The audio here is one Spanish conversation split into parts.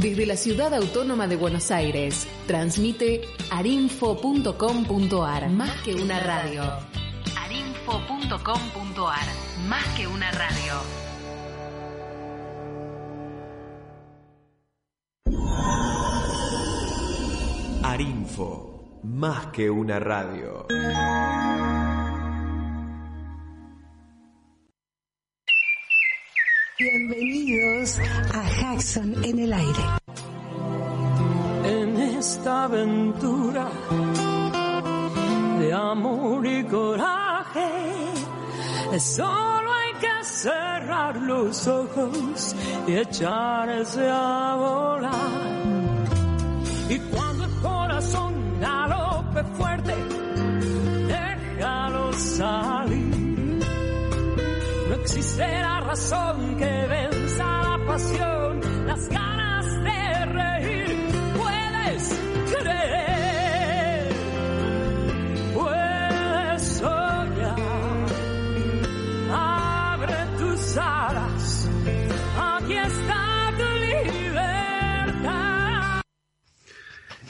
Desde la ciudad autónoma de Buenos Aires, transmite arinfo.com.ar, más que una radio. arinfo.com.ar, más que una radio. Arinfo, más que una radio. En el aire. En esta aventura de amor y coraje, solo hay que cerrar los ojos y echarse a volar. Y cuando el corazón galope fuerte, déjalo salir. No existe la razón que venza la pasión,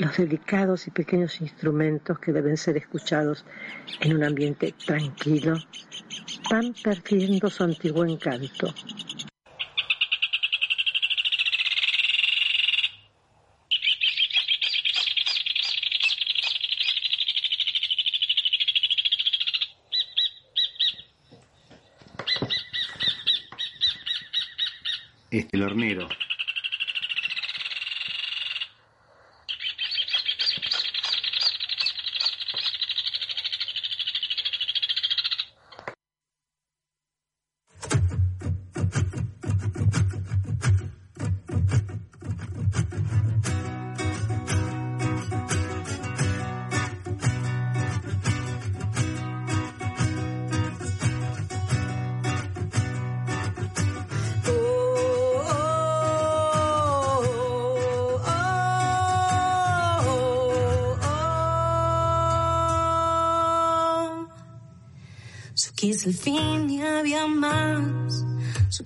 los delicados y pequeños instrumentos que deben ser escuchados en un ambiente tranquilo van perdiendo su antiguo encanto. Este, hornero.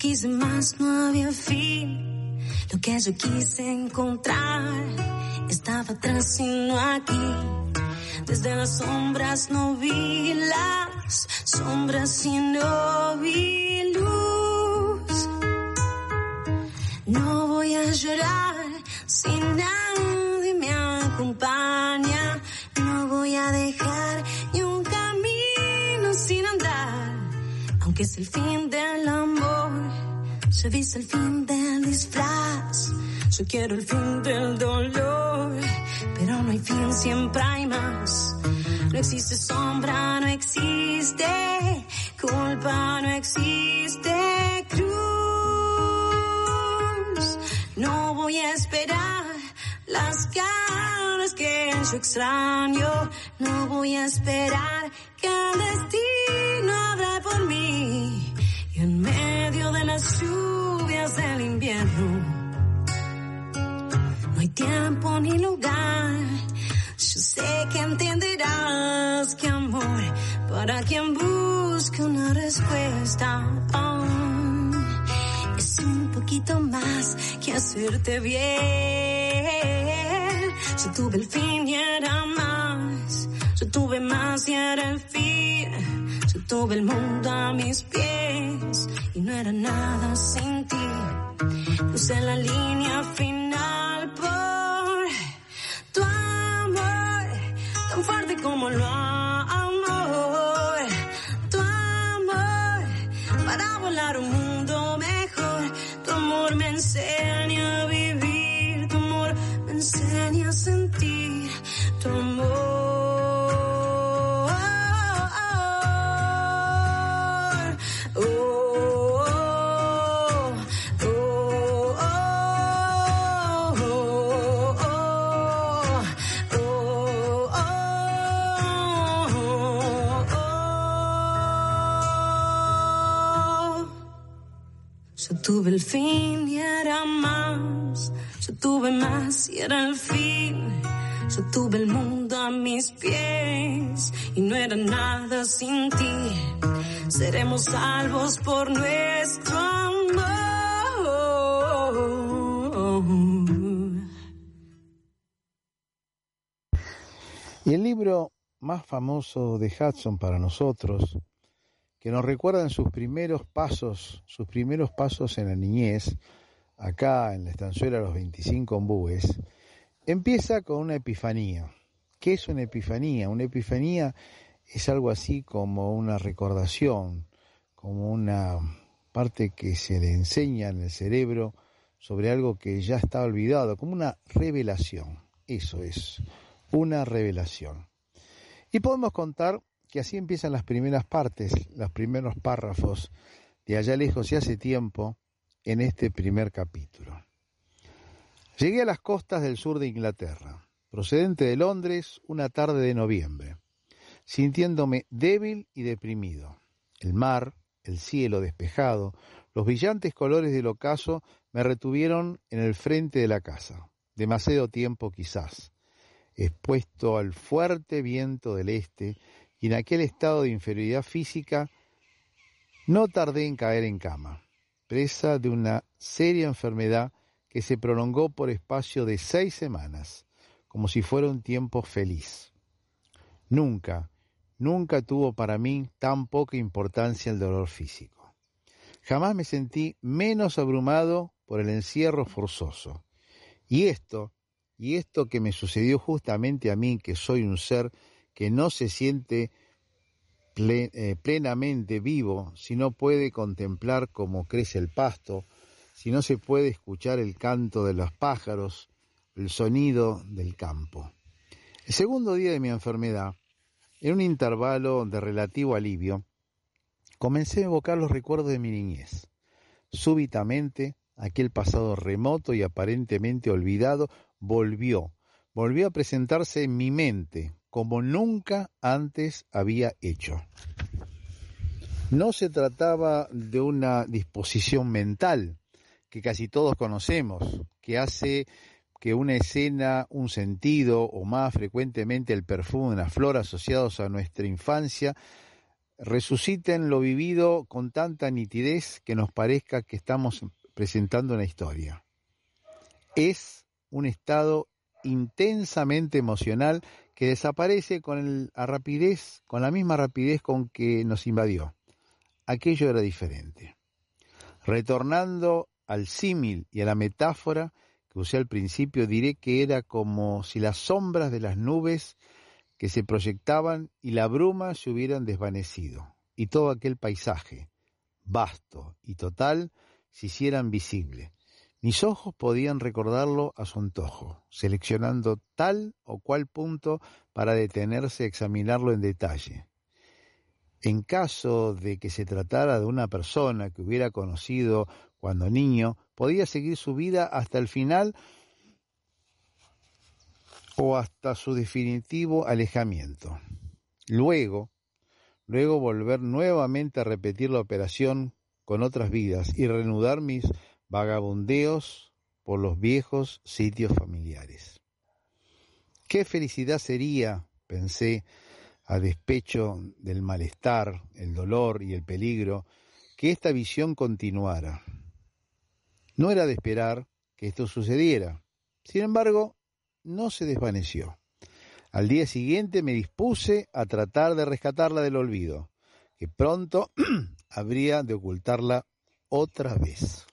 Quise más, no había fin. Lo que yo quise encontrar estaba atrás y aquí. Desde las sombras no vi las sombras y no vi luz. No voy a llorar si nadie me acompaña. No voy a dejar ni un camino sin andar. Aunque es el fin se dice el fin del disfraz. Yo quiero el fin del dolor, pero no hay fin, siempre hay más. No existe sombra, no existe culpa, no existe cruz. No voy a esperar las ganas que yo extraño. No voy a esperar hacerte bien. Yo tuve el fin y era más. Yo tuve más y era el fin. Yo tuve el mundo a mis pies y no era nada sin ti. Puse la línea final era el fin. Yo tuve el mundo a mis pies y no era nada sin ti. Seremos salvos por nuestro amor. Y el libro más famoso de Hudson para nosotros, que nos recuerdan sus primeros pasos, sus primeros pasos en la niñez, acá en la estanzuela Los 25 Ombúes, empieza con una epifanía. ¿Qué es una epifanía? Una epifanía es algo así como una recordación, como una parte que se le enseña en el cerebro sobre algo que ya está olvidado, como una revelación. Eso es, una revelación. Y podemos contar que así empiezan las primeras partes, los primeros párrafos de allá lejos y hace tiempo en este primer capítulo. Llegué a las costas del sur de Inglaterra, procedente de Londres, una tarde de noviembre, sintiéndome débil y deprimido. El mar, el cielo despejado, los brillantes colores del ocaso me retuvieron en el frente de la casa, demasiado tiempo quizás, expuesto al fuerte viento del este y en aquel estado de inferioridad física, no tardé en caer en cama, presa de una seria enfermedad que se prolongó por espacio de seis semanas, como si fuera un tiempo feliz. Nunca, nunca tuvo para mí tan poca importancia el dolor físico. Jamás me sentí menos abrumado por el encierro forzoso. Y esto, y esto que me sucedió justamente a mí, que soy un ser que no se siente eh, plenamente vivo si no puede contemplar cómo crece el pasto, si no se puede escuchar el canto de los pájaros, el sonido del campo. El segundo día de mi enfermedad, en un intervalo de relativo alivio, comencé a evocar los recuerdos de mi niñez. Súbitamente, aquel pasado remoto y aparentemente olvidado volvió, volvió a presentarse en mi mente como nunca antes había hecho. No se trataba de una disposición mental que casi todos conocemos, que hace que una escena, un sentido o más frecuentemente el perfume de una flor asociados a nuestra infancia resuciten lo vivido con tanta nitidez que nos parezca que estamos presentando una historia. Es un estado intensamente emocional que desaparece con rapidez, con la misma rapidez con que nos invadió. Aquello era diferente. Retornando al símil y a la metáfora que usé al principio, diré que era como si las sombras de las nubes que se proyectaban y la bruma se hubieran desvanecido, y todo aquel paisaje, vasto y total, se hicieran visible. Mis ojos podían recordarlo a su antojo, seleccionando tal o cual punto para detenerse a examinarlo en detalle. En caso de que se tratara de una persona que hubiera conocido cuando niño, podía seguir su vida hasta el final o hasta su definitivo alejamiento. Luego, luego volver nuevamente a repetir la operación con otras vidas y reanudar mis vagabundeos por los viejos sitios familiares. Qué felicidad sería, pensé, a despecho del malestar, el dolor y el peligro, que esta visión continuara. No era de esperar que esto sucediera. Sin embargo, no se desvaneció. Al día siguiente me dispuse a tratar de rescatarla del olvido, que pronto habría de ocultarla otra vez.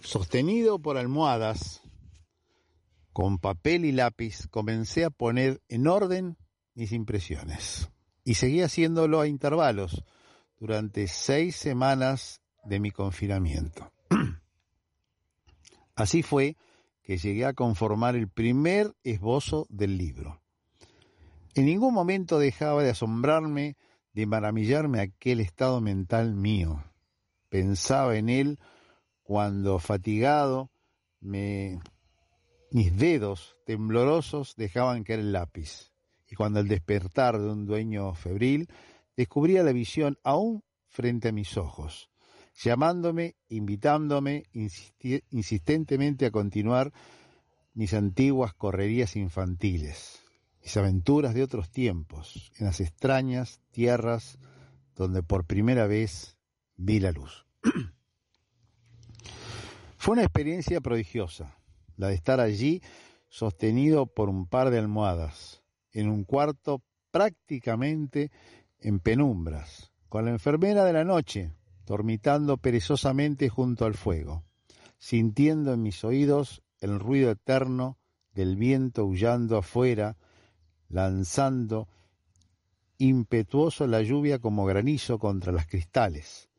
Sostenido por almohadas, con papel y lápiz, comencé a poner en orden mis impresiones. Y seguí haciéndolo a intervalos durante seis semanas de mi confinamiento. Así fue que llegué a conformar el primer esbozo del libro. En ningún momento dejaba de asombrarme, de maravillarme aquel estado mental mío. Pensaba en él cuando, fatigado, me... mis dedos temblorosos dejaban caer el lápiz, y cuando al despertar de un dueño febril descubría la visión aún frente a mis ojos, llamándome, invitándome insistentemente a continuar mis antiguas correrías infantiles mis aventuras de otros tiempos, en las extrañas tierras donde por primera vez vi la luz. Fue una experiencia prodigiosa, la de estar allí sostenido por un par de almohadas, en un cuarto prácticamente en penumbras, con la enfermera de la noche, dormitando perezosamente junto al fuego, sintiendo en mis oídos el ruido eterno del viento aullando afuera, lanzando impetuoso la lluvia como granizo contra las cristales.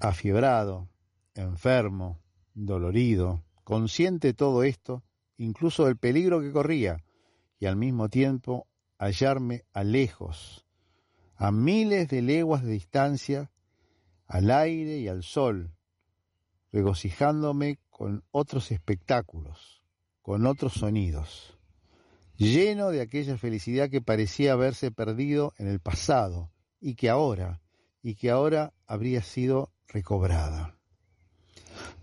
Afiebrado, enfermo, dolorido, consciente de todo esto, incluso del peligro que corría, y al mismo tiempo hallarme a lejos, a miles de leguas de distancia, al aire y al sol, regocijándome con otros espectáculos, con otros sonidos lleno de aquella felicidad que parecía haberse perdido en el pasado y que ahora, y que ahora habría sido recobrada.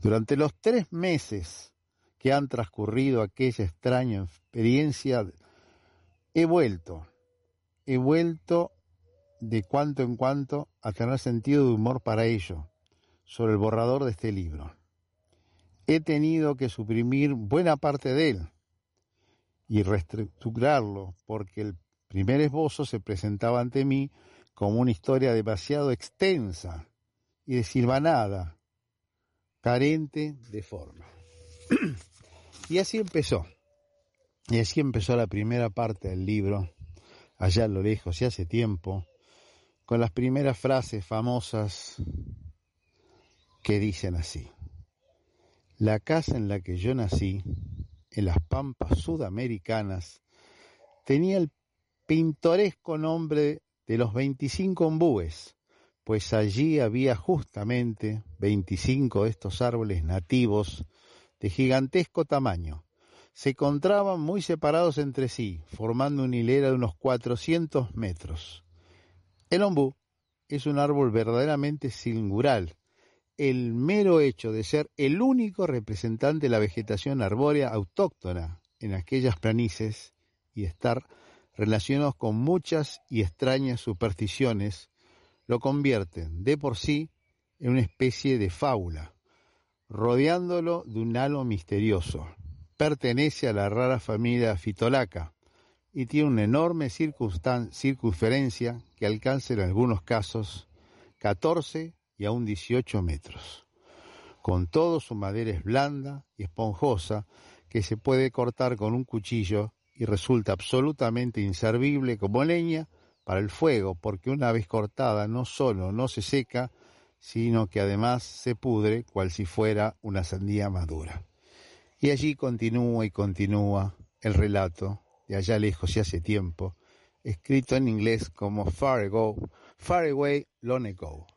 Durante los tres meses que han transcurrido aquella extraña experiencia, he vuelto, he vuelto de cuanto en cuanto a tener sentido de humor para ello, sobre el borrador de este libro. He tenido que suprimir buena parte de él, y reestructurarlo, porque el primer esbozo se presentaba ante mí como una historia demasiado extensa y desilvanada, carente de forma. y así empezó. Y así empezó la primera parte del libro, allá a lo lejos y hace tiempo, con las primeras frases famosas que dicen así. La casa en la que yo nací en las pampas sudamericanas, tenía el pintoresco nombre de los 25 ombúes, pues allí había justamente 25 de estos árboles nativos de gigantesco tamaño. Se encontraban muy separados entre sí, formando una hilera de unos 400 metros. El ombú es un árbol verdaderamente singular, el mero hecho de ser el único representante de la vegetación arbórea autóctona en aquellas planicies y estar relacionados con muchas y extrañas supersticiones, lo convierten de por sí en una especie de fábula, rodeándolo de un halo misterioso. Pertenece a la rara familia fitolaca y tiene una enorme circunferencia que alcanza en algunos casos 14 y aún 18 metros. Con todo su madera es blanda y esponjosa que se puede cortar con un cuchillo y resulta absolutamente inservible como leña para el fuego porque una vez cortada no solo no se seca, sino que además se pudre cual si fuera una sandía madura. Y allí continúa y continúa el relato de allá lejos y hace tiempo, escrito en inglés como Far Ago, Far Away Long Ago.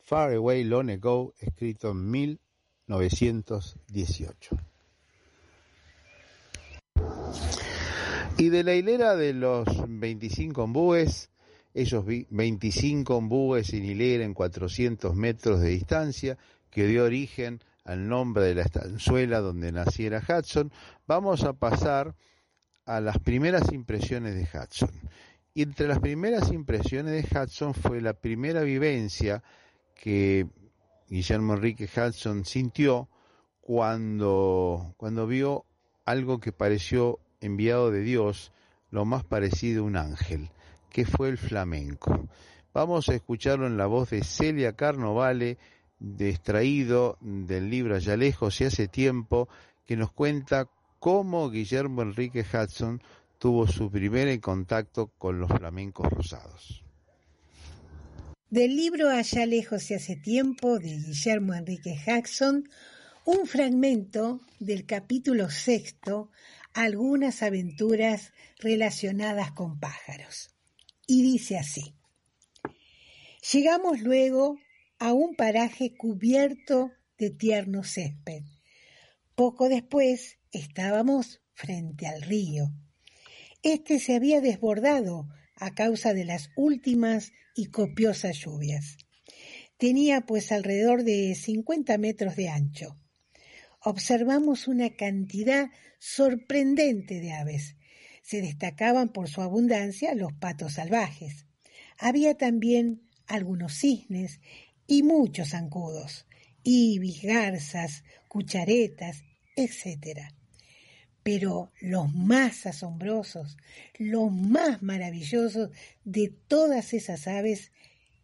Far Away Long Ago, escrito en 1918. Y de la hilera de los 25 ombúes, esos 25 ombúes sin hilera en 400 metros de distancia, que dio origen al nombre de la estanzuela donde naciera Hudson, vamos a pasar a las primeras impresiones de Hudson. Y entre las primeras impresiones de Hudson fue la primera vivencia que Guillermo Enrique Hudson sintió cuando, cuando vio algo que pareció enviado de Dios, lo más parecido a un ángel, que fue el flamenco. Vamos a escucharlo en la voz de Celia Carnovale, extraído del libro Allá lejos y hace tiempo, que nos cuenta cómo Guillermo Enrique Hudson tuvo su primer contacto con los flamencos rosados. Del libro Allá lejos y hace tiempo de Guillermo Enrique Hudson, un fragmento del capítulo sexto, algunas aventuras relacionadas con pájaros. Y dice así, llegamos luego a un paraje cubierto de tierno césped. Poco después estábamos frente al río. Este se había desbordado a causa de las últimas y copiosas lluvias. Tenía pues alrededor de 50 metros de ancho. Observamos una cantidad sorprendente de aves. Se destacaban por su abundancia los patos salvajes. Había también algunos cisnes y muchos zancudos, ibis, garzas, cucharetas, etc. Pero los más asombrosos, los más maravillosos de todas esas aves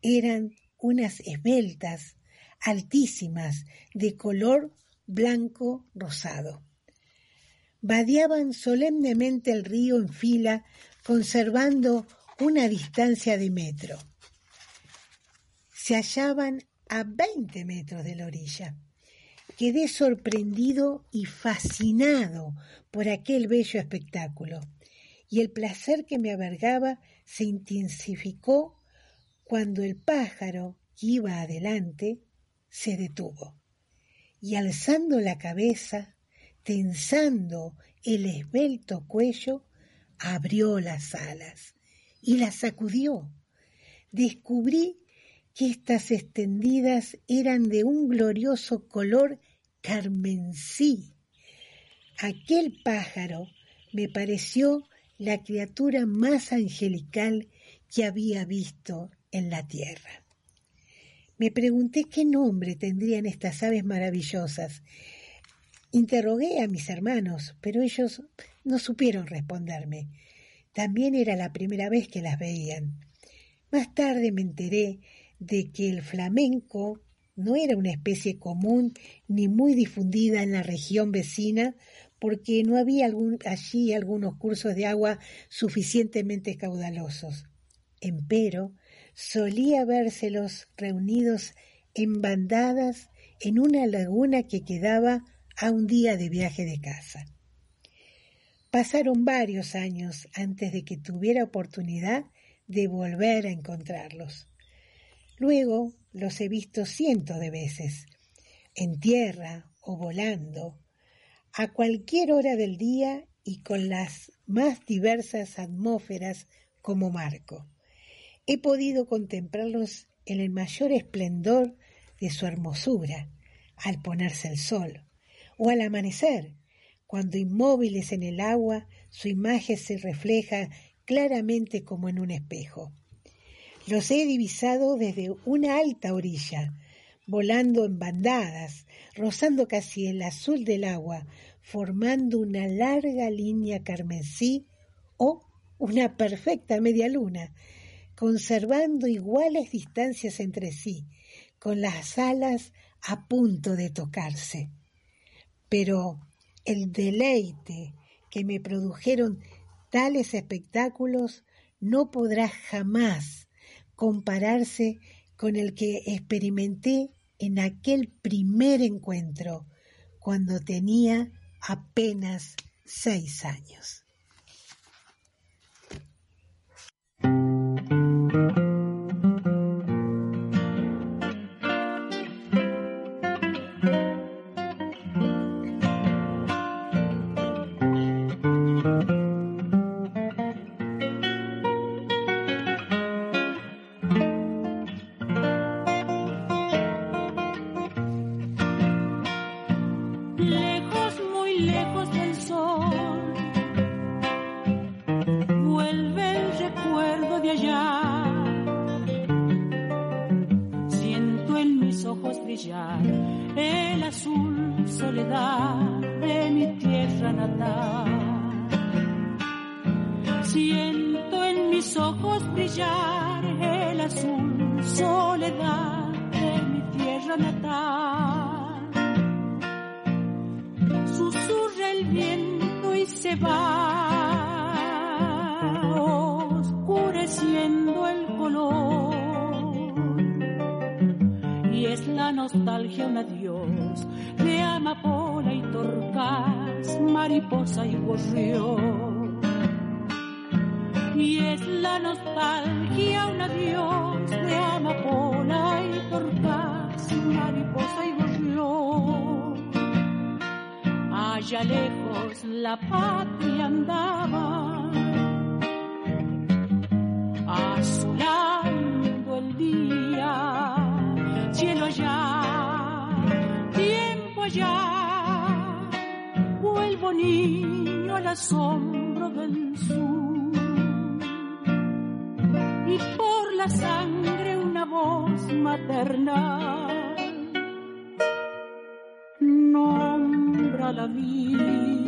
eran unas esbeltas, altísimas, de color blanco rosado. Vadeaban solemnemente el río en fila, conservando una distancia de metro. Se hallaban a 20 metros de la orilla. Quedé sorprendido y fascinado por aquel bello espectáculo, y el placer que me abargaba se intensificó cuando el pájaro que iba adelante se detuvo, y alzando la cabeza, tensando el esbelto cuello, abrió las alas y las sacudió. Descubrí que estas extendidas eran de un glorioso color carmensí. Aquel pájaro me pareció la criatura más angelical que había visto en la tierra. Me pregunté qué nombre tendrían estas aves maravillosas. Interrogué a mis hermanos, pero ellos no supieron responderme. También era la primera vez que las veían. Más tarde me enteré de que el flamenco no era una especie común ni muy difundida en la región vecina porque no había allí algunos cursos de agua suficientemente caudalosos. Empero, solía vérselos reunidos en bandadas en una laguna que quedaba a un día de viaje de casa. Pasaron varios años antes de que tuviera oportunidad de volver a encontrarlos. Luego los he visto cientos de veces, en tierra o volando, a cualquier hora del día y con las más diversas atmósferas como marco. He podido contemplarlos en el mayor esplendor de su hermosura, al ponerse el sol, o al amanecer, cuando inmóviles en el agua su imagen se refleja claramente como en un espejo. Los he divisado desde una alta orilla, volando en bandadas, rozando casi el azul del agua, formando una larga línea carmesí o una perfecta media luna, conservando iguales distancias entre sí, con las alas a punto de tocarse. Pero el deleite que me produjeron tales espectáculos no podrá jamás compararse con el que experimenté en aquel primer encuentro, cuando tenía apenas seis años. Andaba asolando el día, cielo allá, tiempo allá. Vuelvo niño al hombro del sur y por la sangre una voz materna nombra la vida.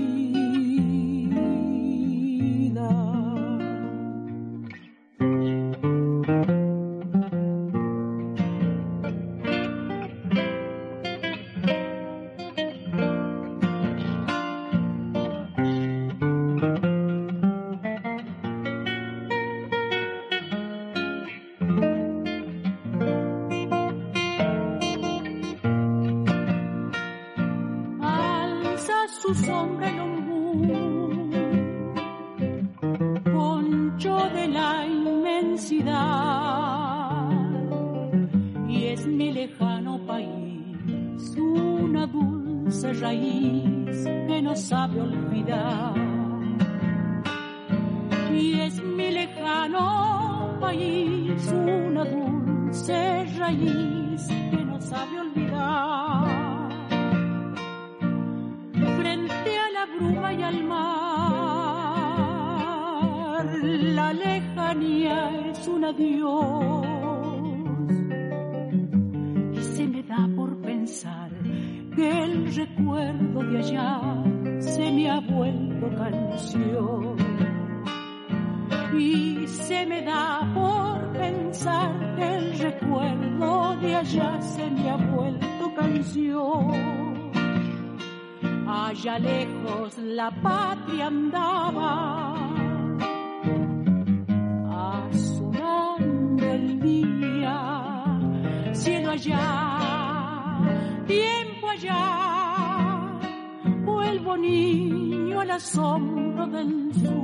y se me da por pensar que el recuerdo de allá se me ha vuelto canción. Allá lejos la patria andaba, a azulando el día, cielo allá, tiempo allá, vuelvo niño al asombro del sur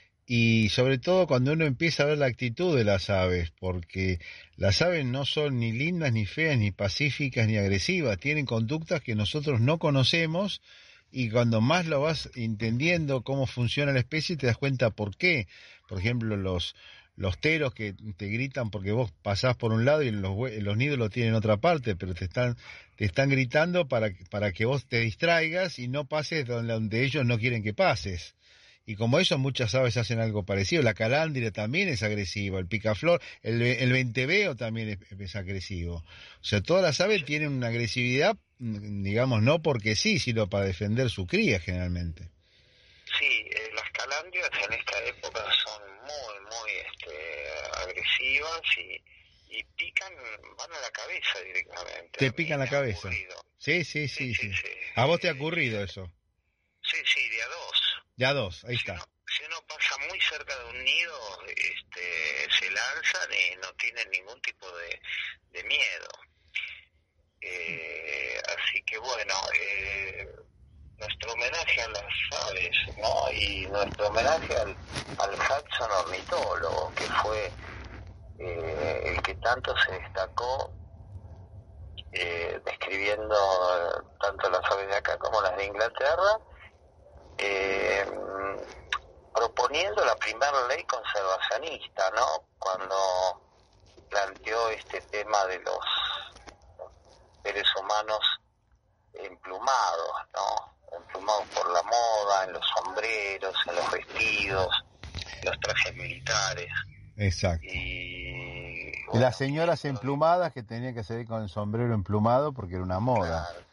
y sobre todo cuando uno empieza a ver la actitud de las aves, porque las aves no son ni lindas, ni feas, ni pacíficas, ni agresivas, tienen conductas que nosotros no conocemos y cuando más lo vas entendiendo cómo funciona la especie te das cuenta por qué. Por ejemplo, los, los teros que te gritan porque vos pasás por un lado y los, los nidos lo tienen en otra parte, pero te están, te están gritando para, para que vos te distraigas y no pases donde, donde ellos no quieren que pases. Y como eso muchas aves hacen algo parecido. La calandria también es agresiva, el picaflor, el, el venteveo también es, es, agresivo. O sea, todas las aves tienen una agresividad, mm, digamos, no porque sí, sino para defender su cría generalmente. Sí, eh, las calandrias en esta época son muy, muy este, agresivas y, y pican, van a la cabeza directamente. Te pican la cabeza. Sí sí sí, sí, sí, ¿A vos te ha ocurrido eso? Sí, sí, de a dos. Ahí está. Si uno pasa muy cerca de un nido, este, se lanzan y no tienen ningún tipo de, miedo. Eh, así que bueno, eh, nuestro homenaje a las aves, ¿no? Y nuestro homenaje al, al Hudson ornitólogo, que fue eh, el que tanto se destacó eh, describiendo tanto las aves de acá como las de Inglaterra, eh, proponiendo la primera ley conservacionista, ¿no? Cuando planteó este tema de los seres humanos emplumados, ¿no? Emplumados por la moda, en los sombreros, en los vestidos, en los trajes militares. Exacto. Y, y las señoras emplumadas que tenían que salir con el sombrero emplumado porque era una moda. Claro.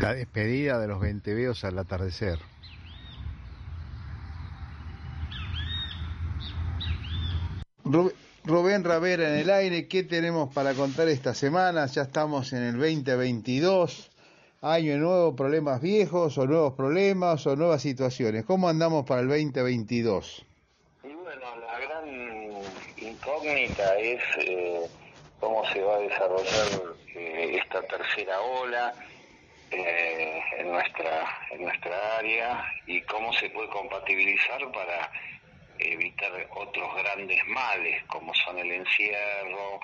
La despedida de los venteveos al atardecer. Rubén Ravera en el aire, ¿qué tenemos para contar esta semana? Ya estamos en el 2022, año nuevo, problemas viejos o nuevos problemas o nuevas situaciones. ¿Cómo andamos para el 2022? Y bueno, la gran incógnita es eh, cómo se va a desarrollar eh, esta tercera ola eh, en nuestra en nuestra área y cómo se puede compatibilizar para evitar otros grandes males como son el encierro,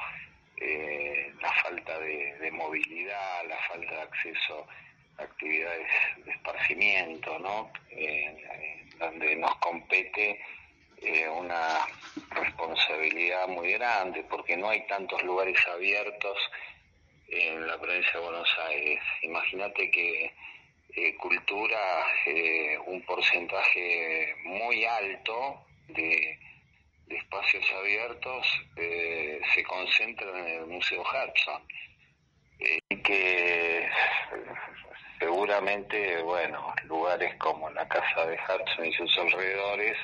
eh, la falta de, movilidad, la falta de acceso a actividades de esparcimiento, ¿no? Eh, donde nos compete eh, una responsabilidad muy grande porque no hay tantos lugares abiertos en la provincia de Buenos Aires. Imagínate que eh, cultura, eh, un porcentaje muy alto de, espacios abiertos eh, se concentran en el Museo Hudson. y que seguramente, bueno, lugares como la Casa de Hudson y sus alrededores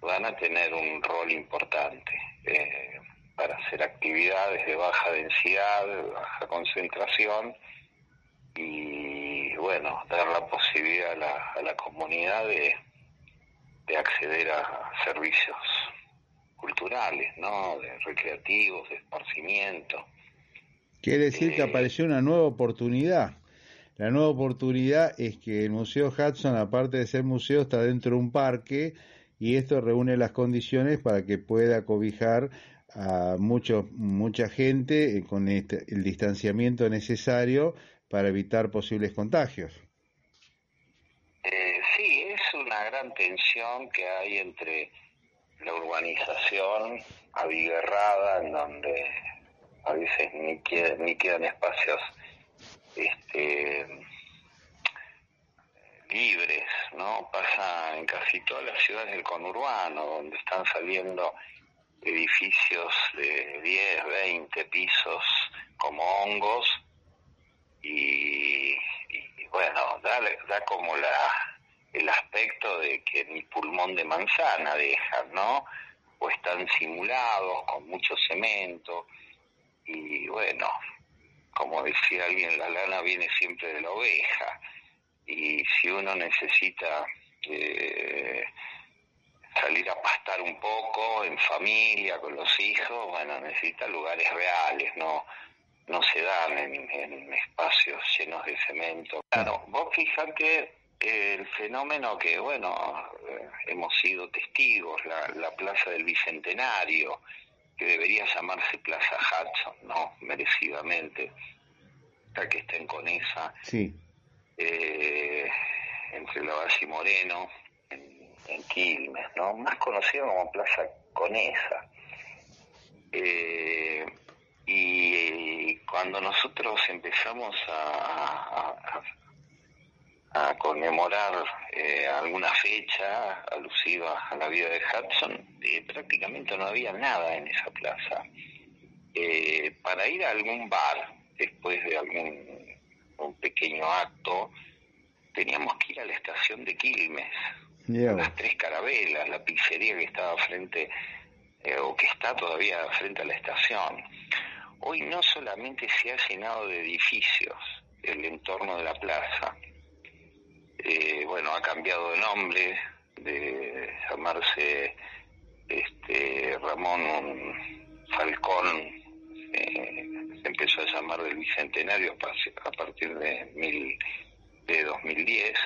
van a tener un rol importante para hacer actividades de baja densidad, de baja concentración y bueno, dar la posibilidad a la, a la comunidad de, de, acceder a servicios culturales, ¿no? De recreativos, de esparcimiento. Quiere decir eh, que apareció una nueva oportunidad. La nueva oportunidad es que el Museo Hudson, aparte de ser museo, está dentro de un parque y esto reúne las condiciones para que pueda cobijar a mucho, mucha gente con este, el distanciamiento necesario para evitar posibles contagios. Eh, sí, es una gran tensión que hay entre la urbanización abigarrada, en donde a veces ni, ni quedan espacios este, libres, ¿no? Pasa en casi todas las ciudades del conurbano, donde están saliendo edificios de 10, 20 pisos como hongos y, y bueno, da, da como la el aspecto de que ni pulmón de manzana dejan, ¿no? O están simulados con mucho cemento y bueno, como decía alguien, la lana viene siempre de la oveja y si uno necesita eh, salir a pastar un poco en familia, con los hijos, bueno, necesita lugares reales, no no se dan en, en espacios llenos de cemento. Claro, vos fijate el fenómeno que, bueno, eh, hemos sido testigos, la, la Plaza del Bicentenario, que debería llamarse Plaza Hudson, ¿no? Merecidamente, ya que estén con esa. Sí. Eh, entre la Valle y Moreno, en, Quilmes, ¿no? Más conocido como Plaza Conesa. Eh, Y cuando nosotros empezamos a, conmemorar eh, alguna fecha alusiva a la vida de Hudson, eh, prácticamente no había nada en esa plaza. Eh, para ir a algún bar, después de algún un pequeño acto, teníamos que ir a la estación de Quilmes, las tres carabelas, la pizzería que estaba frente, o que está todavía frente a la estación. Hoy no solamente se ha llenado de edificios el entorno de la plaza, eh, bueno, ha cambiado de nombre, de llamarse este Ramón Falcón, eh, se empezó a llamar del Bicentenario a partir de, mil, de 2010.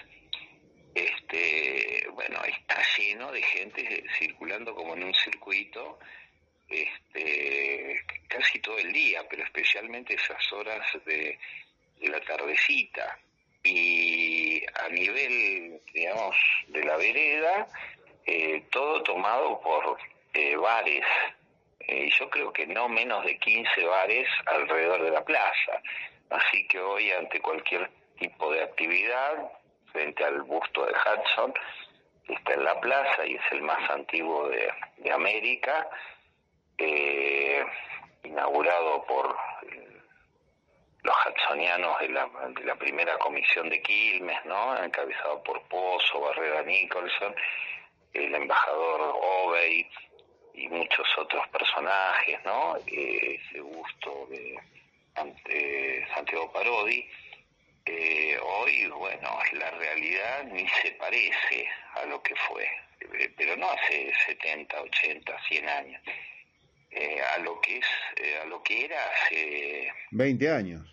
Este, bueno, está lleno de gente circulando como en un circuito este, casi todo el día, pero especialmente esas horas de, la tardecita. Y a nivel, digamos, de la vereda, eh, todo tomado por eh, bares. Eh, yo creo que no menos de 15 bares alrededor de la plaza. Así que hoy, ante cualquier tipo de actividad, frente al busto de Hudson, que está en la plaza y es el más antiguo de, de América, eh, inaugurado por los hudsonianos de la, de la primera comisión de Quilmes, ¿no? encabezado por Pozo, Barrera Nicholson, el embajador Obey y muchos otros personajes, ¿no? Eh, ese gusto de ante Santiago Parodi. Eh, hoy, bueno, la realidad ni se parece a lo que fue, eh, pero no hace 70, 80, 100 años. Eh, a lo que es eh, a lo que era hace 20 años.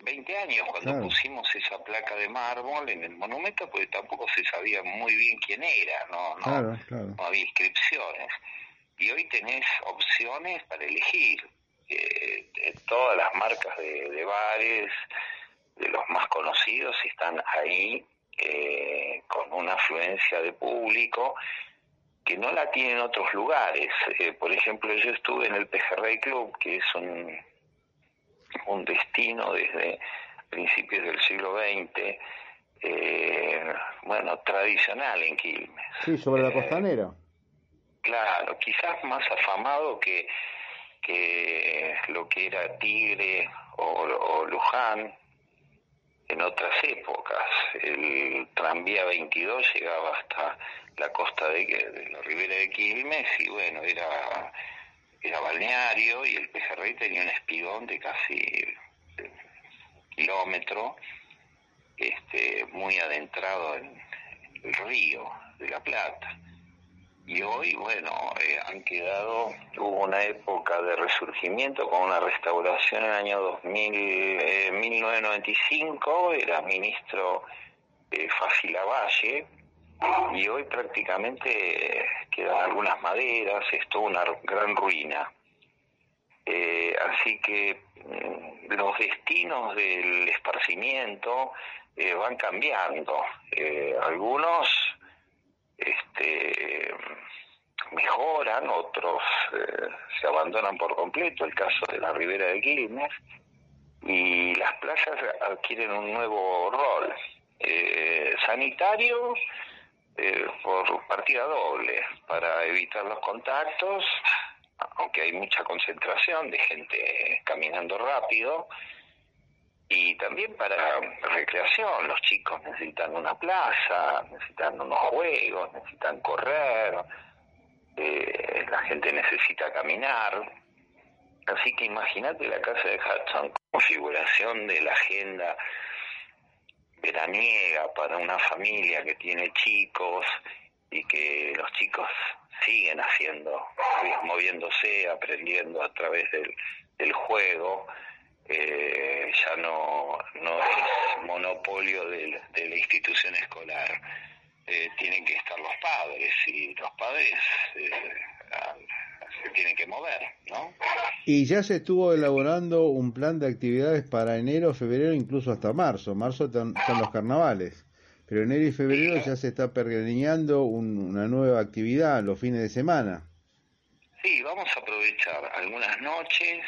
20 años cuando pusimos esa placa de mármol en el monumento porque tampoco se sabía muy bien quién era no no, había inscripciones. Y hoy tenés opciones para elegir eh, todas las marcas de, de, bares de los más conocidos están ahí con una afluencia de público que no la tienen otros lugares. Eh, por ejemplo, yo estuve en el Pejerrey Club, que es un, un destino desde principios del siglo XX, eh, bueno, tradicional en Quilmes. Sí, sobre la eh, costanera. claro, quizás más afamado que, que lo que era Tigre o Luján, en otras épocas. El tranvía 22 llegaba hasta la costa de, la ribera de Quilmes y bueno, era, era balneario y el pejerrey tenía un espigón de casi eh, kilómetro, este, muy adentrado en el río de la Plata y hoy, bueno, eh, han quedado, hubo una época de resurgimiento con una restauración en el año 2000, 1995, eh, era ministro eh, Lavalle, y hoy prácticamente eh, quedan algunas maderas, es toda una gran ruina. así que mm, los destinos del esparcimiento van cambiando. algunos este, mejoran, otros eh, se abandonan por completo, el caso de la ribera de Quilmes, y las playas adquieren un nuevo rol, eh, sanitario eh, por partida doble, para evitar los contactos, aunque hay mucha concentración de gente caminando rápido, y también para recreación. Los chicos necesitan una plaza, necesitan unos juegos, necesitan correr, eh, la gente necesita caminar. Así que imagínate la casa de Hudson, configuración de la agenda veraniega para una familia que tiene chicos y que los chicos siguen haciendo, moviéndose, aprendiendo a través del, del juego eh, ya no, no es monopolio de, la institución escolar. Eh, tienen que estar los padres y los padres eh, se tienen que mover, ¿no? Y ya se estuvo elaborando un plan de actividades para enero, febrero, incluso hasta marzo. Marzo son los carnavales. Pero enero y febrero ya se está pergeñando una nueva actividad los fines de semana. Sí, vamos a aprovechar algunas noches,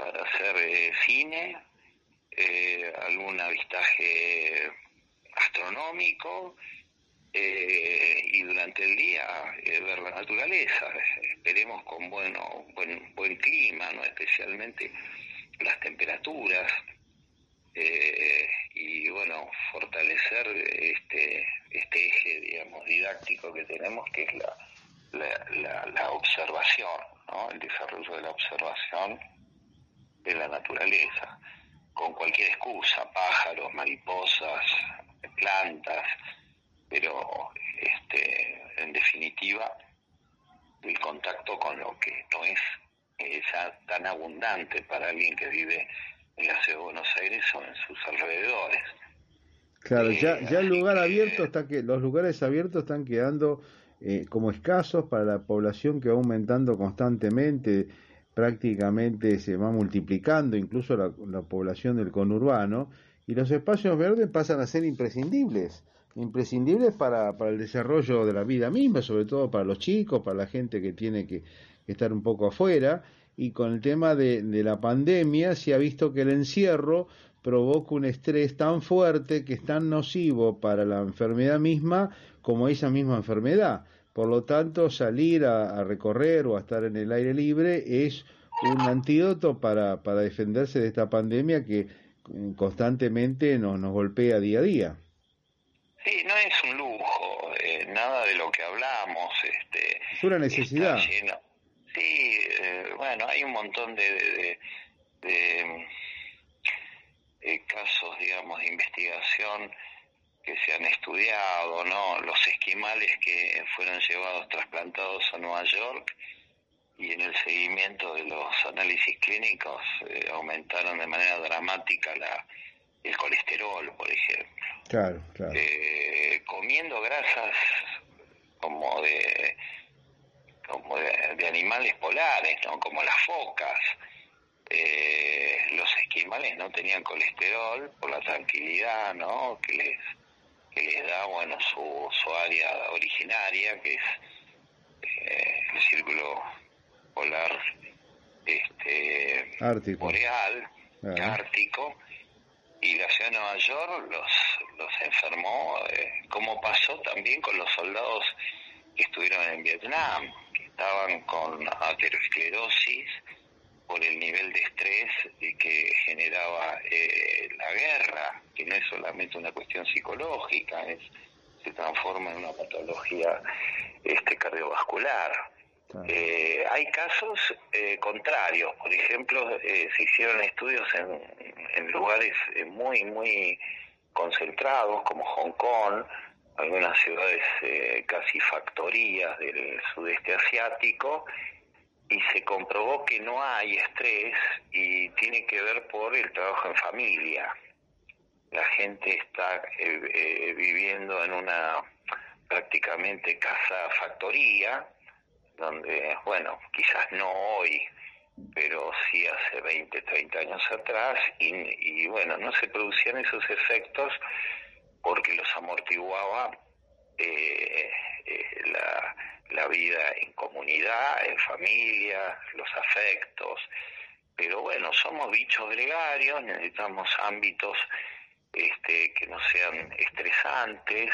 para hacer eh, cine, eh, algún avistaje astronómico y durante el día ver la naturaleza. Esperemos con bueno, buen, buen clima, no especialmente las temperaturas. y bueno, fortalecer este, este eje, digamos, didáctico que tenemos, que es la, la, la, observación, ¿no? el desarrollo de la observación de la naturaleza, con cualquier excusa, pájaros, mariposas, plantas, pero este, en definitiva el contacto con lo que no es tan abundante para alguien que vive en la ciudad de Buenos Aires o en sus alrededores. Claro, ya, ya el lugar abierto está que los lugares abiertos están quedando eh, como escasos para la población que va aumentando constantemente, prácticamente se va multiplicando incluso la, población del conurbano, y los espacios verdes pasan a ser imprescindibles, imprescindibles para, para el desarrollo de la vida misma, sobre todo para los chicos, para la gente que tiene que, estar un poco afuera, y con el tema de, de la pandemia se ha visto que el encierro provoca un estrés tan fuerte que es tan nocivo para la enfermedad misma como esa misma enfermedad. Por lo tanto, salir a, recorrer o a estar en el aire libre es un antídoto para, para defenderse de esta pandemia que eh, constantemente nos, nos golpea día a día. Sí, no es un lujo, eh, nada de lo que hablamos. Este, es una necesidad. Sí, eh, bueno, hay un montón de, de, casos, digamos, de investigación que se han estudiado, ¿no? Los esquimales que fueron llevados trasplantados a Nueva York y en el seguimiento de los análisis clínicos eh, aumentaron de manera dramática la, el colesterol, por ejemplo. Claro, claro. Eh, comiendo grasas como de como de, animales polares, ¿no? Como las focas. Eh, los esquimales no tenían colesterol por la tranquilidad, ¿no? Que les que les da bueno su, su área originaria que es eh, el círculo polar este boreal ártico y la ciudad de Nueva York los los enfermó eh, como pasó también con los soldados que estuvieron en Vietnam que estaban con aterosclerosis por el nivel de estrés que generaba eh, la guerra, que no es solamente una cuestión psicológica, es, se transforma en una patología este, cardiovascular. Eh, hay casos eh, contrarios, por ejemplo, se hicieron estudios en, en lugares muy, muy concentrados como Hong Kong, algunas ciudades casi factorías del sudeste asiático, y se comprobó que no hay estrés y tiene que ver por el trabajo en familia. La gente está eh, eh, viviendo en una prácticamente casa factoría, donde, bueno, quizás no hoy, pero sí hace 20, 30 años atrás, y, bueno, no se producían esos efectos porque los amortiguaba eh, la, la vida en comunidad, en familia, los afectos. Pero bueno, somos bichos gregarios, necesitamos ámbitos este, que no sean estresantes.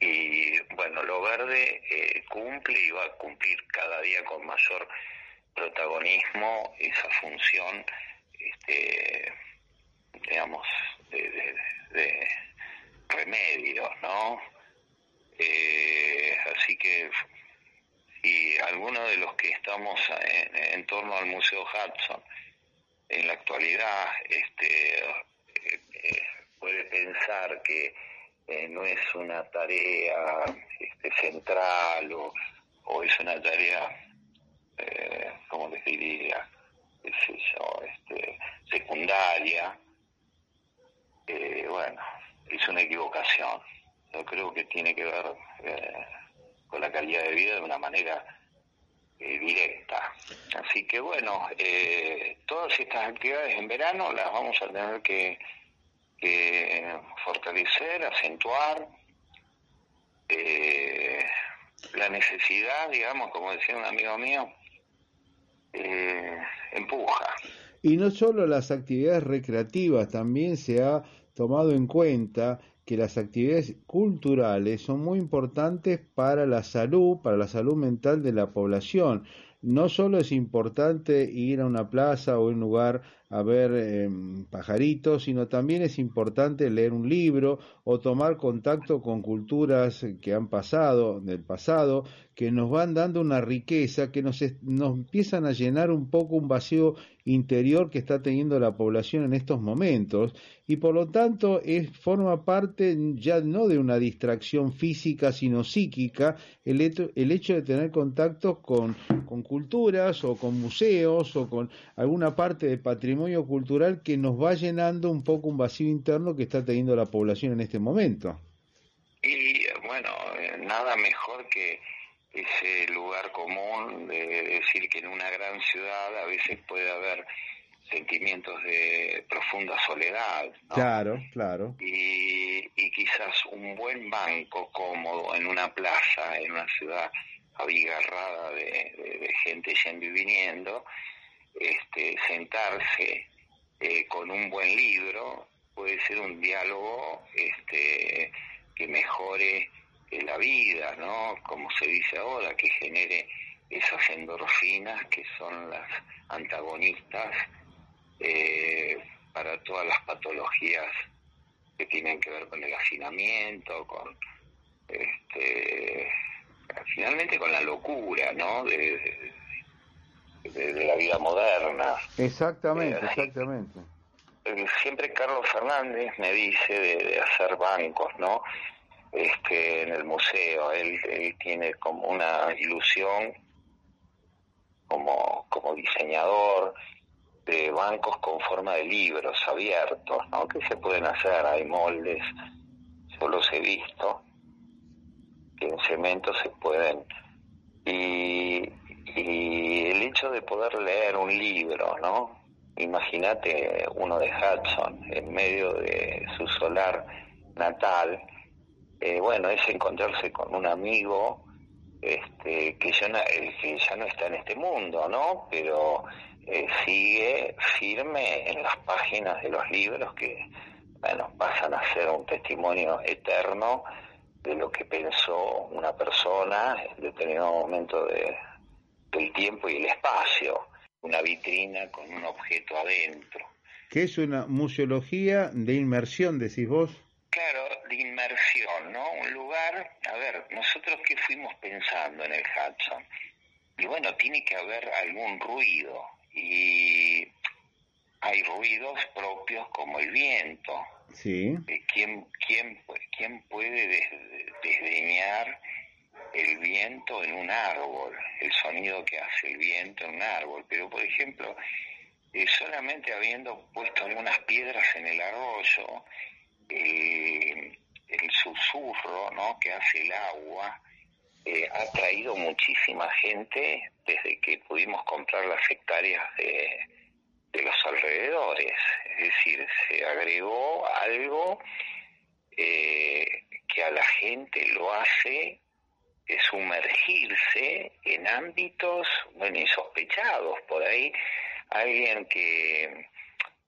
Y bueno, lo verde eh, cumple y va a cumplir cada día con mayor protagonismo esa función, este, digamos, de, de remedios, ¿no? Eh, así que si alguno de los que estamos en, torno al Museo Hudson en la actualidad este, eh, eh, puede pensar que no es una tarea este, central o, o, es una tarea, eh, como les diría, este, secundaria, bueno, es una equivocación yo creo que tiene que ver eh, con la calidad de vida de una manera eh, directa. Así que bueno, eh, todas estas actividades en verano las vamos a tener que, fortalecer, acentuar. la necesidad, digamos, como decía un amigo mío, empuja. Y no solo las actividades recreativas, también se ha tomado en cuenta que las actividades culturales son muy importantes para la salud, para la salud mental de la población. No solo es importante ir a una plaza o un lugar a ver em, pajaritos, sino también es importante leer un libro o tomar contacto con culturas que han pasado, del pasado, que nos van dando una riqueza, que nos, nos empiezan a llenar un poco un vacío interior que está teniendo la población en estos momentos. Y por lo tanto es, forma parte ya no de una distracción física sino psíquica el hecho, el hecho de tener contacto con, con culturas o con museos o con alguna parte de patrimonio cultural que nos va llenando un poco un vacío interno que está teniendo la población en este momento. Y bueno, eh, nada mejor que ese lugar común de decir que en una gran ciudad a veces puede haber sentimientos de profunda soledad. Claro, claro. Y, y, quizás un buen banco cómodo en una plaza, en una ciudad abigarrada de, de gente yendo y viniendo, este, sentarse eh, con un buen libro puede ser un diálogo este, que mejore eh, la vida, ¿no? Como se dice ahora, que genere esas endorfinas que son las antagonistas eh, para todas las patologías que tienen que ver con el hacinamiento, con este, finalmente con la locura, ¿no? de, la vida moderna. Exactamente, eh, exactamente. Eh, siempre Carlos Fernández me dice de, hacer bancos, ¿no? Este, en el museo, él, él tiene como una ilusión como, como diseñador de bancos con forma de libros abiertos, ¿no? Que se pueden hacer, hay moldes, yo los he visto, que en cemento se pueden y, y el hecho de poder leer un libro, ¿no? Imagínate uno de Hudson en medio de su solar natal, eh, bueno, es encontrarse con un amigo este, que, ya no, que ya no está en este mundo, ¿no? Pero eh, sigue firme en las páginas de los libros que, bueno, pasan a ser un testimonio eterno de lo que pensó una persona en determinado momento de, del tiempo y el espacio, una vitrina con un objeto adentro. ¿Qué es una museología de inmersión, decís vos? Claro, de inmersión, ¿no? Un lugar, a ver, nosotros qué fuimos pensando en el Hudson. Y bueno, tiene que haber algún ruido. Y hay ruidos propios como el viento. Sí. Eh, ¿Quién, quién, quién puede desdeñar el viento en un árbol, el sonido que hace el viento en un árbol, pero por ejemplo, eh, solamente habiendo puesto algunas piedras en el arroyo, el susurro ¿no? que hace el agua eh, ha traído muchísima gente desde que pudimos comprar las hectáreas de, de los alrededores, es decir, se agregó algo eh, que a la gente lo hace sumergirse en ámbitos, bueno, insospechados. Por ahí alguien que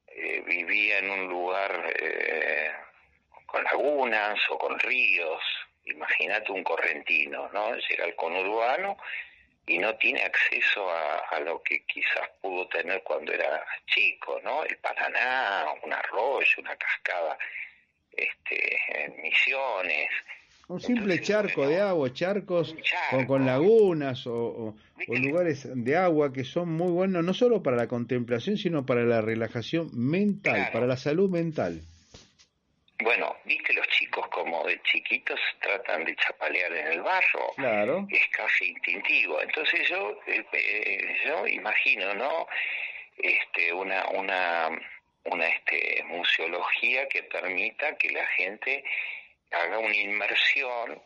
eh, vivía en un lugar eh, con lagunas o con ríos, imagínate un correntino, ¿no? Llega al conurbano y no tiene acceso a, lo que quizás pudo tener cuando era chico, ¿no? El Paraná, un arroyo, una cascada este, en Misiones, un simple charco de agua, charcos con, lagunas o, lugares de agua que son muy buenos no solo para la contemplación, sino para la relajación mental, para la salud mental. Bueno, viste los chicos como de chiquitos tratan de chapalear en el barro. Claro. Es casi instintivo. Entonces yo, eh, eh, yo imagino, ¿no? Este, una, una, una este, museología que permita que la gente haga una inmersión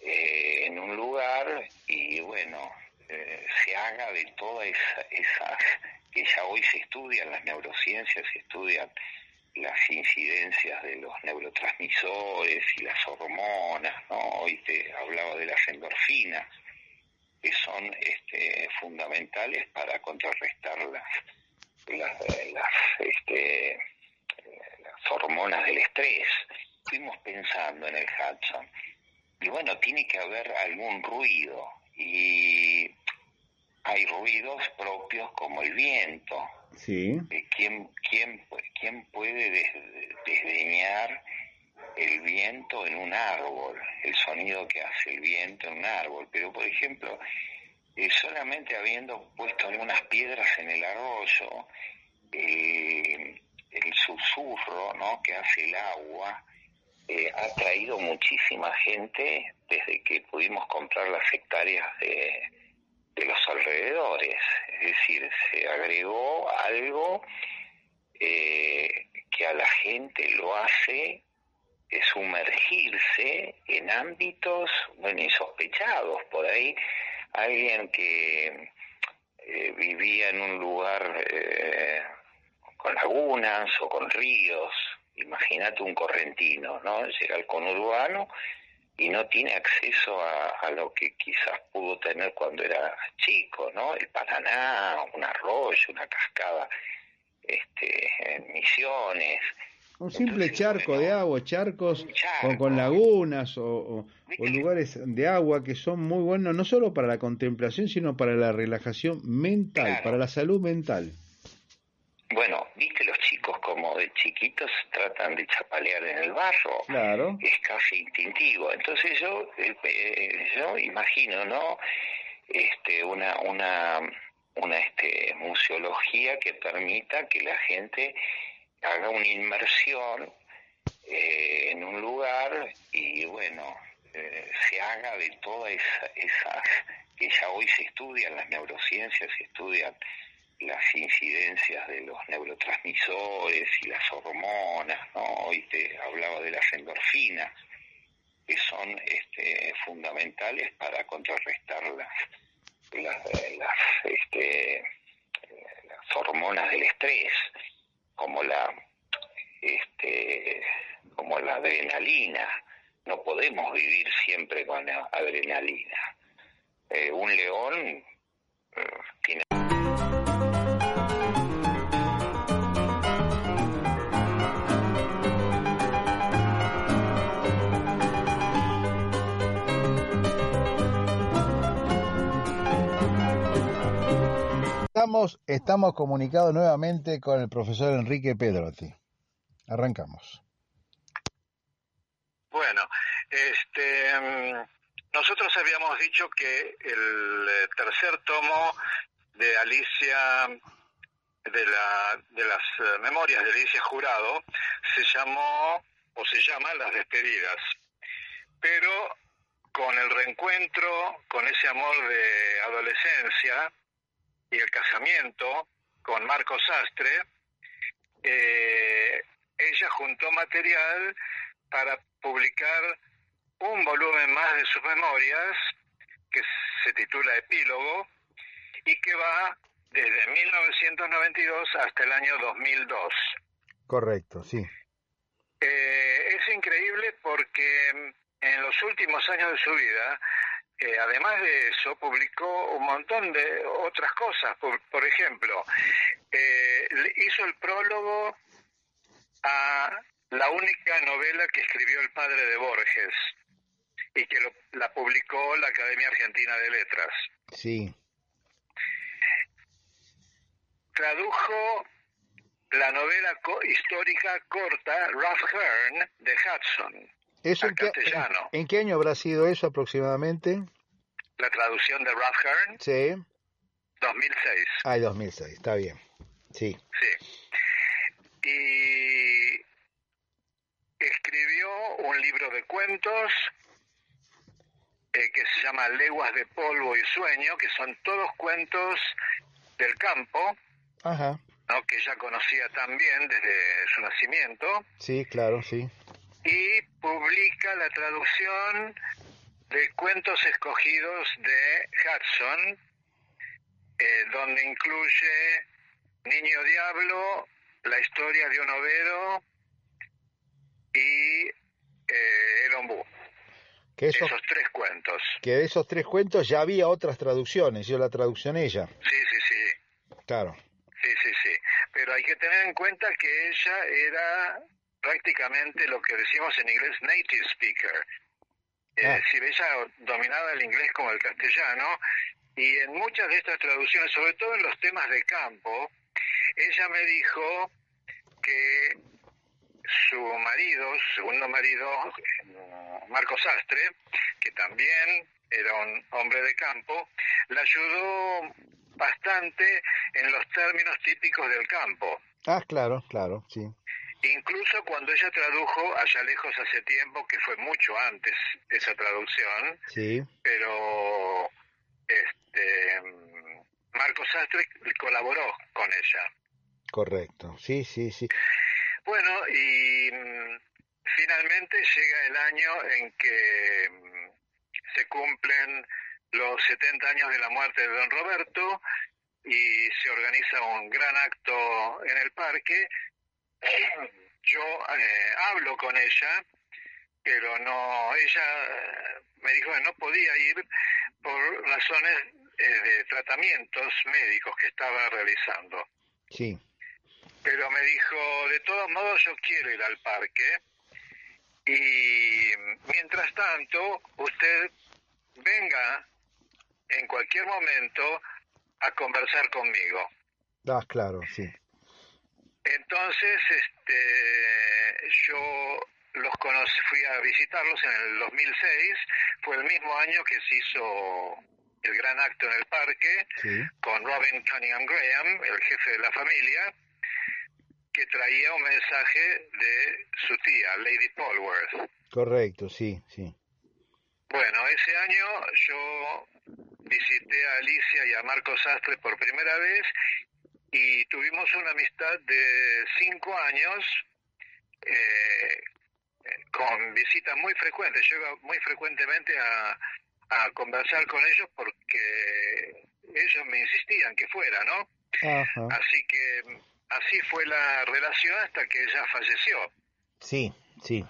eh, en un lugar y bueno, eh, se haga de todas esas que ya hoy se estudian, las neurociencias se estudian las incidencias de los neurotransmisores y las hormonas, ¿no? Hoy te hablaba de las endorfinas, que son este, fundamentales para contrarrestar las, las, las, este, las hormonas del estrés. Fuimos pensando en el Hudson. Y bueno, tiene que haber algún ruido. Y hay ruidos propios como el viento. Sí. Eh, ¿Quién, quién, quién puede des- desdeñar el viento en un árbol? El sonido que hace el viento en un árbol. Pero, por ejemplo, eh, solamente habiendo puesto algunas piedras en el arroyo, eh, el susurro ¿no? que hace el agua eh, ha traído muchísima gente desde que pudimos comprar las hectáreas de, los alrededores. Es decir, se agregó algo eh, que a la gente lo hace sumergirse en ámbitos, bueno, insospechados. Por ahí alguien que eh, vivía en un lugar eh, con lagunas o con ríos, imagínate un correntino, ¿no? Llega al conurbano y no tiene acceso a, a lo que quizás pudo tener cuando era chico, ¿no? El Paraná, un arroyo, una cascada, este, en Misiones. Un simple charco de agua, charcos con, con lagunas o, o- o lugares de agua que son muy buenos no solo para la contemplación, sino para la relajación mental, para la salud mental. Bueno, viste los chicos como de chiquitos tratan de chapalear en el barro. Claro. es casi instintivo. Entonces yo, eh, eh, yo imagino, ¿no? Este, una, una, una este, museología que permita que la gente haga una inmersión eh, en un lugar y bueno, eh, se haga de todas esa, esas que ya hoy se estudian, las neurociencias se estudian las incidencias de los neurotransmisores y las hormonas, ¿no? Hoy te hablaba de las endorfinas, que son este, fundamentales para contrarrestar las, las, las, este, las hormonas del estrés, como la, este, como la adrenalina. No podemos vivir siempre con la adrenalina. Eh, un león eh, tiene Estamos, estamos comunicados nuevamente con el profesor Enrique Pedrotti. Arrancamos. Bueno, este, mm, nosotros habíamos dicho que el eh, tercer tomo de Alicia, de, la, de las eh, memorias de Alicia Jurado, se llamó o se llama Las despedidas. Pero con el reencuentro, con ese amor de adolescencia y el casamiento con Marco Sastre, eh, ella juntó material para publicar un volumen más de sus memorias que se titula Epílogo y que va desde 1992 hasta el año 2002. Correcto, sí. Eh, es increíble porque en los últimos años de su vida, eh, además de eso, publicó un montón de otras cosas. Por, por ejemplo, eh, hizo el prólogo a la única novela que escribió el padre de Borges y que lo- la publicó la Academia Argentina de Letras. Sí. Tradujo la novela co- histórica corta Rough Hearn de Hudson, ¿Eso en qué, castellano. en qué año habrá sido eso aproximadamente? La traducción de Rough Hearn, Sí. 2006. Ah, 2006, está bien. Sí. Sí. Y escribió un libro de cuentos eh, que se llama Leguas de polvo y sueño, que son todos cuentos del campo, Ajá. ¿no? que ella conocía también desde su nacimiento, Sí, claro, sí. Y publica la traducción de cuentos escogidos de Hudson, eh, donde incluye Niño Diablo, La historia de un overo y eh, El ombú. Que esos, Esos tres cuentos. que de esos tres cuentos ya había otras traducciones, yo la traducción ella. Sí, sí, sí. Claro. Sí, sí, sí. hay que tener en cuenta que ella era prácticamente lo que decimos en inglés native speaker. Es Ah. decir, ella dominaba el inglés como el castellano y en muchas de estas traducciones, sobre todo en los temas de campo, ella me dijo que su marido, su segundo marido, eh, Marco Sastre, que también era un hombre de campo, la ayudó bastante en los términos típicos del campo. Ah, claro, claro, sí. Incluso cuando ella tradujo allá lejos hace tiempo, que fue mucho antes esa traducción, Sí, pero este Marco Sastre colaboró con ella. correcto. Sí, sí, sí. Bueno, y mm, finalmente llega el año en que mm, se cumplen los 70 años de la muerte de don Roberto y se organiza un gran acto en el parque. Yo eh, hablo con ella, pero no, ella eh, me dijo que no podía ir por razones eh, de tratamientos médicos que estaba realizando Sí, pero me dijo, de todos modos yo quiero ir al parque y mientras tanto usted venga en cualquier momento a conversar conmigo. ah, claro, sí. Entonces, este, yo los conocí, fui a visitarlos en el 2006, fue el mismo año que se hizo el gran acto en el parque Sí, con Robin Cunningham Graham, el jefe de la familia, que traía un mensaje de su tía, Lady Polworth. correcto, sí, sí. Bueno, ese año yo visité a Alicia y a Marcos Sastre por primera vez y tuvimos una amistad de cinco años eh, con visitas muy frecuentes. Yo iba muy frecuentemente a, a conversar con ellos porque ellos me insistían que fuera, ¿no? Ajá. Así que así fue la relación hasta que ella falleció. Sí, sí.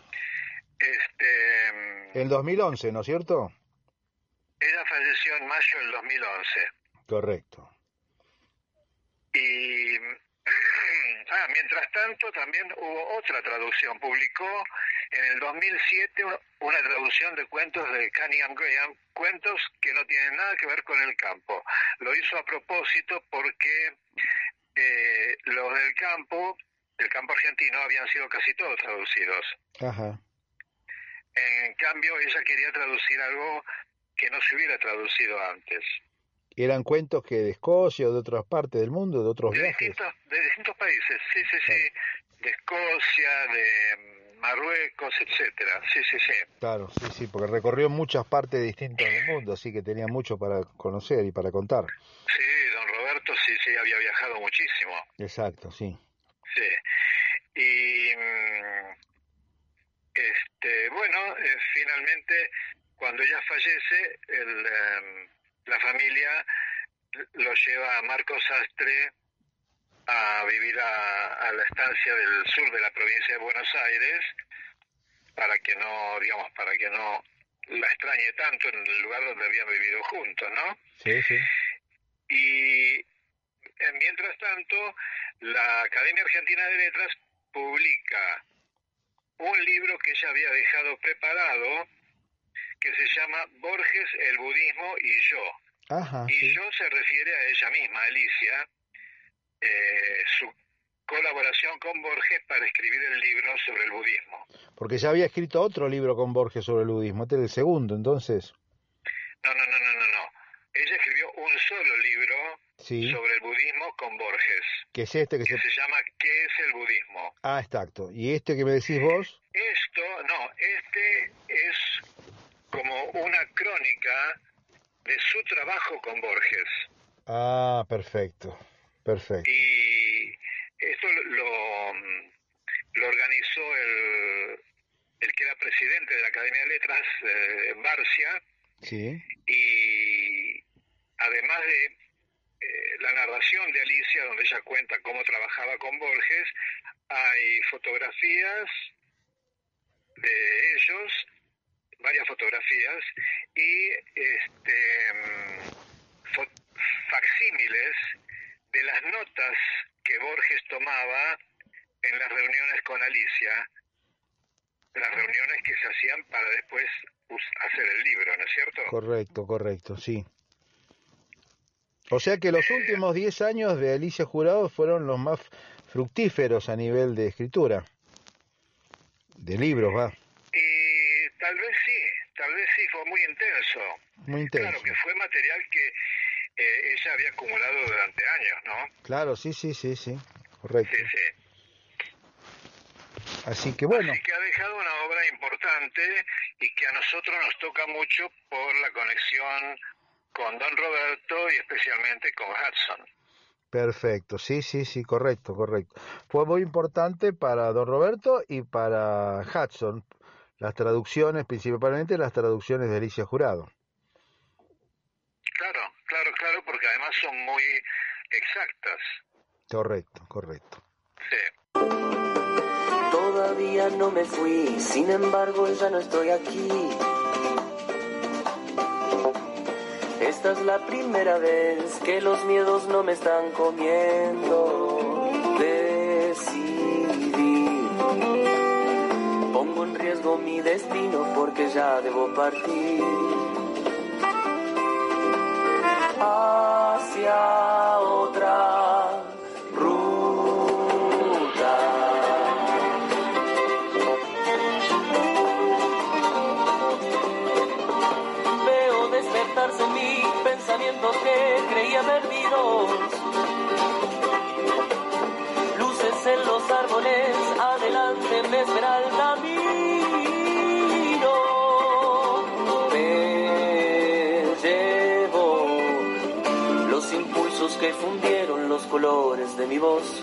Este, En 2011, ¿no es cierto? ella falleció en mayo del 2011. Correcto. Y ah, mientras tanto también hubo otra traducción. Publicó en el 2007 una- traducción de cuentos de Cunningham Graham, cuentos que no tienen nada que ver con el campo. Lo hizo a propósito porque eh, los del campo, del campo argentino, habían sido casi todos traducidos. Ajá. En cambio, ella quería traducir algo que no se hubiera traducido antes. ¿Eran cuentos que de Escocia o de otras partes del mundo, de otros De viajes? distintos, de distintos países, sí, sí, sí. De Escocia, de mm, Marruecos, etcétera. Sí, sí, sí. Claro, sí, sí, porque recorrió muchas partes distintas del mundo, así que tenía mucho para conocer y para contar. Sí, don Roberto sí, sí, había viajado muchísimo. Exacto, sí. Sí. Y mm, este, bueno, eh, finalmente cuando ella fallece, el, em, la familia lo lleva a Marcos Sastre a vivir a, a la estancia del sur de la provincia de Buenos Aires para que no, digamos, para que no la extrañe tanto en el lugar donde habían vivido juntos, ¿no? Sí, sí. Y eh, mientras tanto, la Academia Argentina de Letras publica un libro que ella había dejado preparado que se llama Borges, el budismo y yo. Ajá, y sí. yo se refiere a ella misma, Alicia, eh, su colaboración con Borges para escribir el libro sobre el budismo. Porque ya había escrito otro libro con Borges sobre el budismo, este era el segundo, entonces. No, no, no, no, no, no. Ella escribió un solo libro Sí. sobre el budismo con Borges, Que es este que que se... se llama ¿Qué es el budismo? Ah, exacto. ¿Y este que me decís vos? Esto, no, este es como una crónica de su trabajo con Borges. Ah, perfecto. Perfecto. Y esto lo, lo organizó el, el que era presidente de la Academia de Letras, eh, Barcia, Sí. y además de eh, la narración de Alicia, donde ella cuenta cómo trabajaba con Borges, hay fotografías de ellos, varias fotografías, y este mm, fo- facsímiles de las notas que Borges tomaba Alicia las reuniones que se hacían para después hacer el libro, ¿no es cierto? Correcto, correcto, sí. O sea que los últimos 10 años de Alicia Jurado fueron los más fructíferos a nivel de escritura, de libros, va. Y tal vez sí, tal vez sí, fue muy intenso. Muy intenso. Claro, que fue material que eh, ella había acumulado durante años, ¿no? Claro, sí, sí, sí, sí, correcto. Sí, sí. Así que bueno. Así que ha dejado una obra importante y que a nosotros nos toca mucho por la conexión con Don Roberto y especialmente con Hudson. Perfecto, sí, sí, sí, correcto, correcto. Fue muy importante para Don Roberto y para Hudson, las traducciones, principalmente las traducciones de Alicia Jurado. Claro, claro, claro, porque además son muy exactas. Correcto, correcto. Sí. Todavía no me fui, sin embargo ya no estoy aquí. Esta es la primera vez que los miedos no me están comiendo. Pongo en riesgo mi destino porque ya debo partir. Hacia otra en mí pensamientos que creía perdidos. Luces en los árboles, adelante me espera el camino. Que fundieron los colores de mi voz.